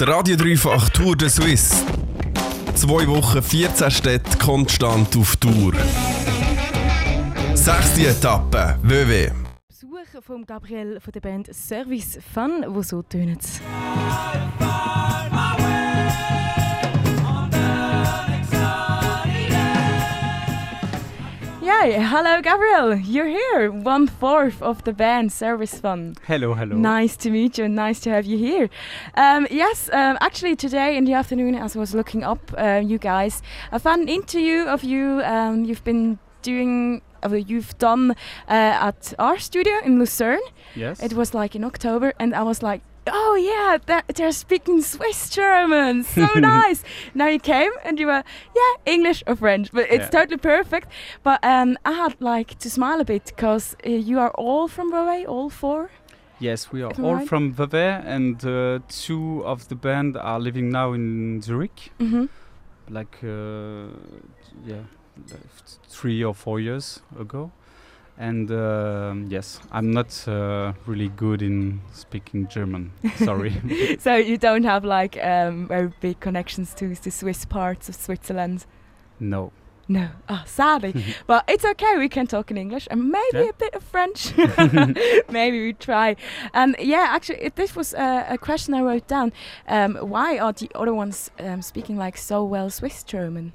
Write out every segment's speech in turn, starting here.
Der Radio Dreifach Tour de Suisse. Zwei Wochen, 14 Städte konstant auf Tour. Sechste Etappe, WW. Besuch von Gabriel von der Band Service Fun, wo so tönt. Yeah, hello Gabriel, you're here, one fourth of the band Service Fun. Hello, hello. Nice to meet you and nice to have you here. Um, yes, um, actually today in the afternoon, as I was looking up uh, you guys, I found an interview of you. Um, you've been doing, uh, you've done uh, at our studio in Lucerne. Yes. It was like in October, and I was like, oh yeah, they're, they're speaking Swiss German, so nice. Now you came and you were, yeah, English or French, but it's Yeah. totally perfect. But um, I had like to smile a bit because uh, you are all from Vevey, all four. yes, we are all right? from Vevey, and uh, two of the band are living now in Zurich. Mm-hmm. Like, uh, yeah, like three or four years ago. And um, yes, I'm not uh, really good in speaking German. Sorry. so you don't have like um, very big connections to the Swiss parts of Switzerland. no. No, oh, sadly. but it's okay. We can talk in English and maybe Yeah. a bit of French. maybe we try. And yeah, actually, it, this was uh, a question I wrote down. Um, why are the other ones um, speaking like so well Swiss German?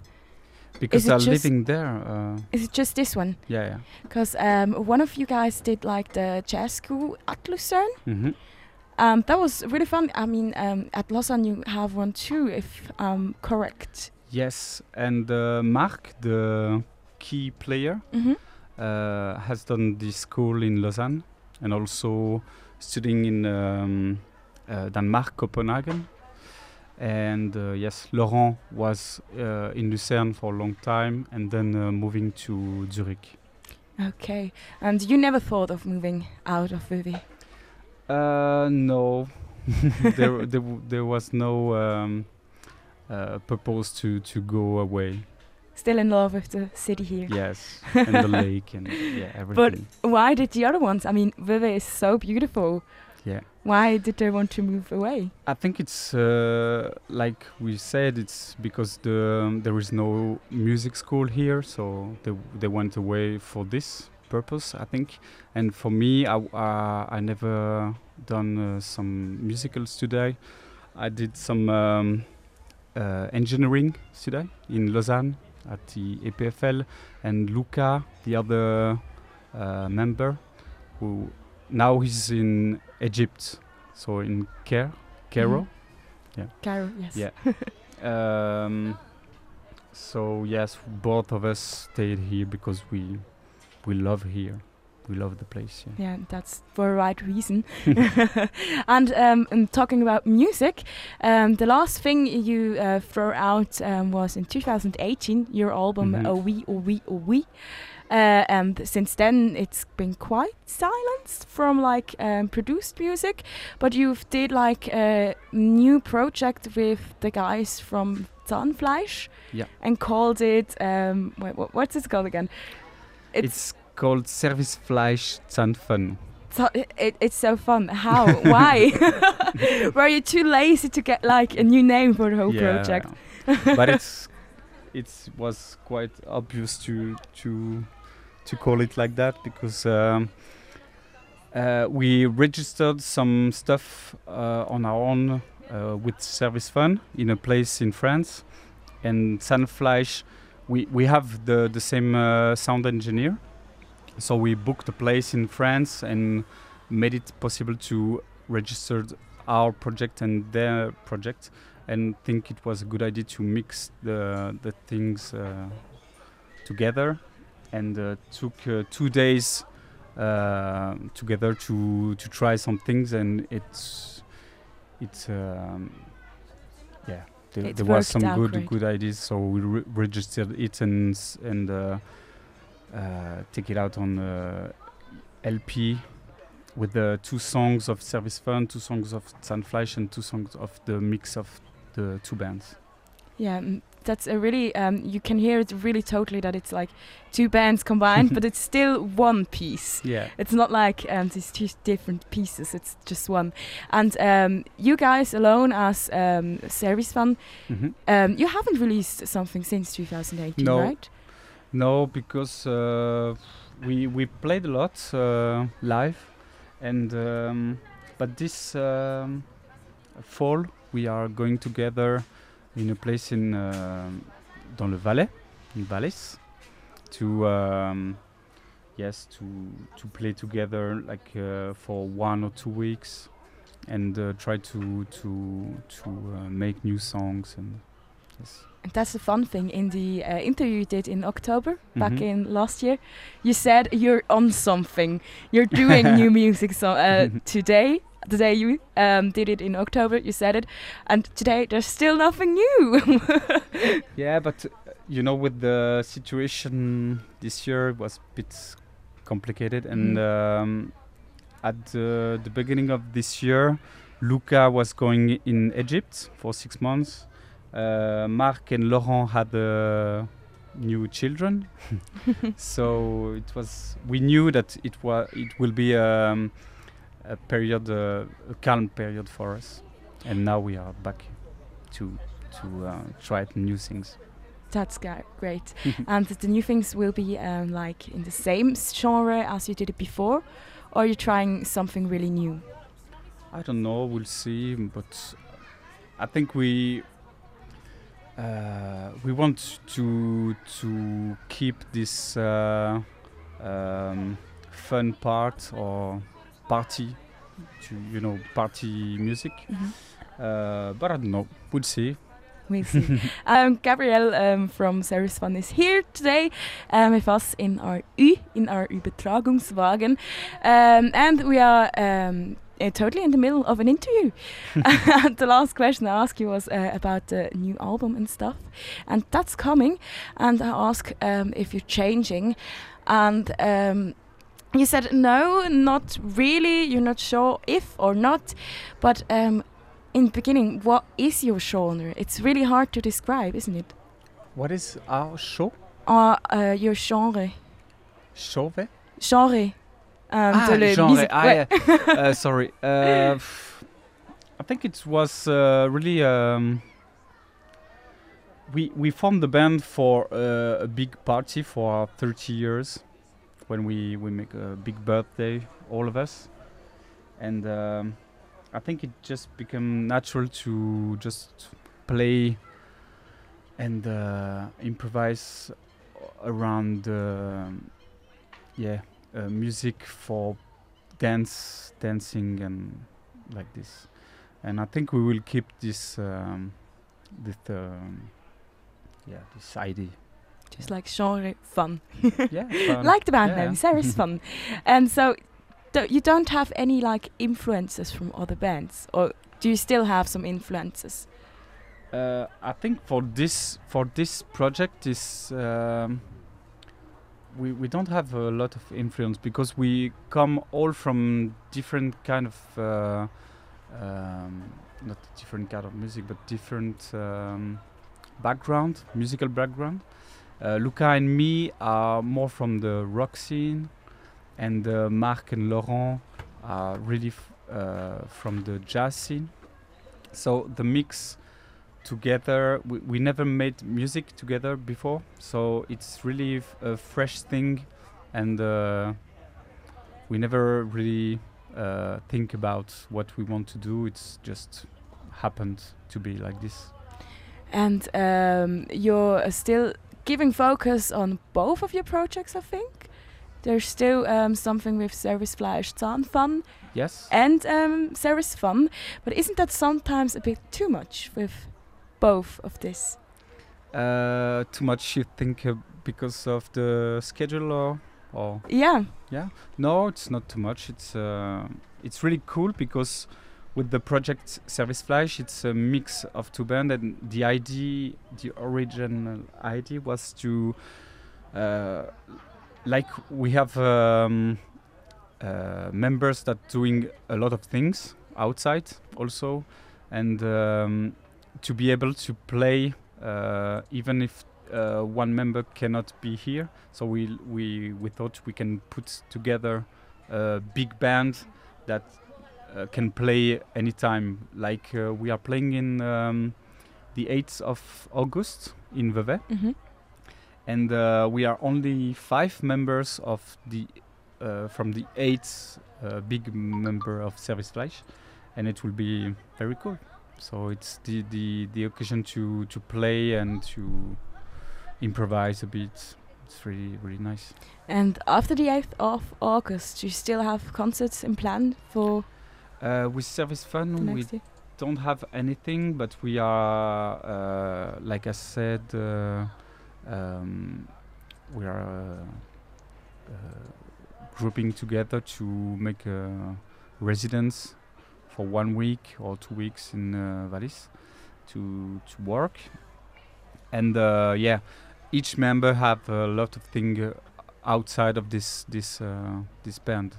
Because they're living there. Uh, Is it just this one? yeah, yeah. Because um, one of you guys did like the jazz school at Lucerne. hmm Um, that was really fun. I mean, um, at Lausanne you have one too, if I'm correct. Yes, and uh, Marc, the key player, Mm-hmm. uh, has done this school in Lausanne and also studying in um, uh, Denmark, Copenhagen. And uh, yes, Laurent was uh, in Lucerne for a long time and then uh, moving to Zurich. Okay. And you never thought of moving out of Vevey? Uh, no, there, there, w- there was no um, uh, purpose to, to go away. Still in love with the city here. Yes, and the lake and yeah, everything. But Why did the other ones? I mean, Vevey is so beautiful. Yeah. Why did they want to move away? I think it's uh, like we said. It's because the um, there is no music school here, so they they went away for this purpose. I think, and for me, I uh, I never done uh, some musical study. I did some um, uh, engineering study in Lausanne at the EPFL, and Luca, the other uh, member, who now he's in Egypt, so in Caire, Cairo. Cairo, yes. Yeah. Um, so yes, both of us stayed here because we we love here. We love the place. Yeah. Yeah, that's for a right reason. and um, and talking about music, um, the last thing you uh, threw out um, was in 2018, your album Mhm. Oh Oui, Oh Oui, Oh Oui. Uh, and since then, it's been quite silenced from like um, produced music. But you've did like a new project with the guys from Zahnfleisch. Yeah. And called it um, wait, what, what's it called again? It's, called Service Fleisch Zahnfun. So it, it, it's so fun. How? Why? Were you too lazy to get like a new name for the whole project? but it's it was quite obvious to to to call it like that because um, uh, we registered some stuff uh, on our own uh, with Service Fun in a place in France, and Zahnfleisch. We we have the the same uh, sound engineer, so we booked a place in France and made it possible to register our project and their project and think it was a good idea to mix the the things uh, together and uh, took uh, two days uh, together to to try some things and it's it's um, yeah there, there was some good great. good ideas so we re- registered it and s- and uh, uh, take it out on uh, LP with the two songs of Service Fun, two songs of Zahnfleisch, and two songs of the mix of the two bands. Yeah, mm, that's a really um, you can hear it really totally that it's like two bands combined, but it's still one piece. Yeah. It's not like um, these two different pieces. It's just one. And um, you guys alone as um, Service Fun, hmm um, you haven't released something since 2018, No. right? No, because uh, we we played a lot uh, live, and um, but this um, fall we are going together in a place in uh, dans le Valais, in Valais, to um, yes to to play together like uh, for one or two weeks, and uh, try to to to uh, make new songs and yes. And that's the fun thing. In the uh, interview you did in October, back Mhm. in last year, you said you're on something. You're doing new music so, uh, today. The day you um, did it in October, you said it, and today there's still nothing new. Yeah, but uh, you know, with the situation this year it was a bit complicated, and um, at the, the beginning of this year, Luca was going in Egypt for six months. Uh, Marc and Laurent had uh, new children, so it was. We knew that it was. It will be um, a period, uh, a calm period for us, and now we are back to to uh, try new things. That's great. and the new things will be um, like in the same genre as you did it before, or you're you trying something really new? I don't know. We'll see. But I think we uh, we want to to keep this uh, um, fun part or party, to you know, party music. Uh, but I don't know. We'll see. We'll see. um, Gabriel um, from Service Fun is here today um, with us in our U, in our Übertragungswagen. Um, and we are um, uh, totally in the middle of an interview. the last question I asked you was uh, about the new album and stuff. And that's coming. And I asked um, if you're changing. And you said no, not really. You're not sure if or not. But um, in the beginning, what is your genre? It's really hard to describe, isn't it? What is our show? Uh, uh, your genre. Chauvet? Genre. Um, ah, genre. Ah, yeah. uh, sorry. Uh, I think it was uh, really. Um, we we formed the band for uh, a big party for our 30 years, when we we make a big birthday, all of us, and um, I think it just became natural to just play and uh, improvise around. um yeah, uh, music for dance, dancing, and like this. And I think we will keep this, um, this, um, yeah, this idea. Just like genre fun. yeah, fun. like the band Yeah. name, Sarah's fun. And so, do, you don't have any like influences from other bands, or do you still have some influences? Uh, I think for this for this project is um, we we don't have a lot of influence because we come all from different kind of uh, um, not different kind of music but different um, background musical background. Uh, Luca and me are more from the rock scene, and uh, Marc and Laurent are really uh, from the jazz scene. So the mix together we, we never made music together before so it's really a fresh thing and uh, we never really uh, think about what we want to do it's just happened to be like this And um, you're still giving focus on both of your projects, I think. There's still um, something with Service Fleisch Zahnfun yes and um, Service Fun, but isn't that sometimes a bit too much with both of this? uh, too much you think uh, because of the schedule or, or Yeah, No, it's not too much. It's uh, it's really cool because with the project Service Fleisch, it's a mix of two bands, and the idea, the original idea was to, uh, like we have um, uh, members that doing a lot of things outside also, and um, to be able to play uh, even if uh, one member cannot be here. So we we we thought we can put together a big band that can play anytime. Like uh, we are playing in um, the 8th of August in Vevey, hmm and uh, we are only five members of the uh, from the eighth uh, big member of Service Fleisch, and it will be very cool. So it's the the, the occasion to to play and to improvise a bit. It's really really nice. And after the 8th of August, you still have concerts in plan for Uh, with Service the Fun, we next year? don't have anything, but we are, uh, like I said, uh, um, we are uh, uh, grouping together to make a residence for one week or two weeks in uh, Valais to to work, and uh, yeah, each member have a lot of thing uh, outside of this this uh, this band.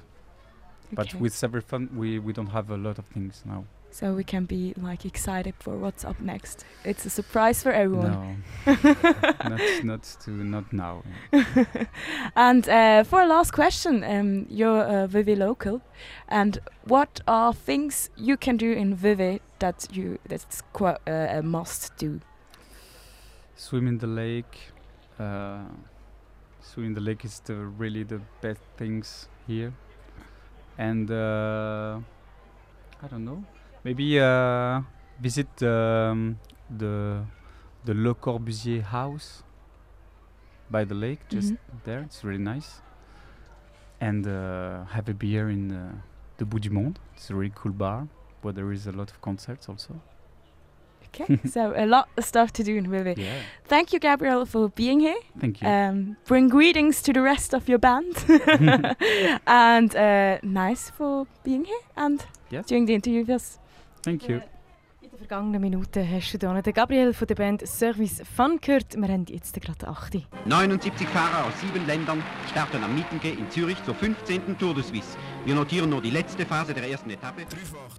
But Okay. with Service Fun, we we don't have a lot of things now. so we can be like excited for what's up next. It's a surprise for everyone. No, not not to not now. and uh, for a last question, um, you're a Vevey local, and what are things you can do in Vevey that you that's quite uh, a must do? Swim in the lake. Uh, swim in the lake is the really the best things here, and uh, I don't know. Maybe uh, visit um, the the Le Corbusier house by the lake, just Mhm. there. It's really nice. And uh, have a beer in uh, the Bout du Monde. It's a really cool bar where there is a lot of concerts also. Okay, so a lot of stuff to do in Vivi. Yeah. Thank you, Gabriel, for being here. Thank you. Um, bring greetings to the rest of your band, and uh, nice for being here and Yes. doing the interview with us. Thank you. In den vergangenen Minuten hast du hier den Gabriel von der Band Service Fun gehört. Wir haben jetzt gerade 8. 79 Fahrer aus sieben Ländern starten am Mittenge in Zürich zur 15. Tour de Suisse. Wir notieren nur die letzte Phase der ersten Etappe. Dreifach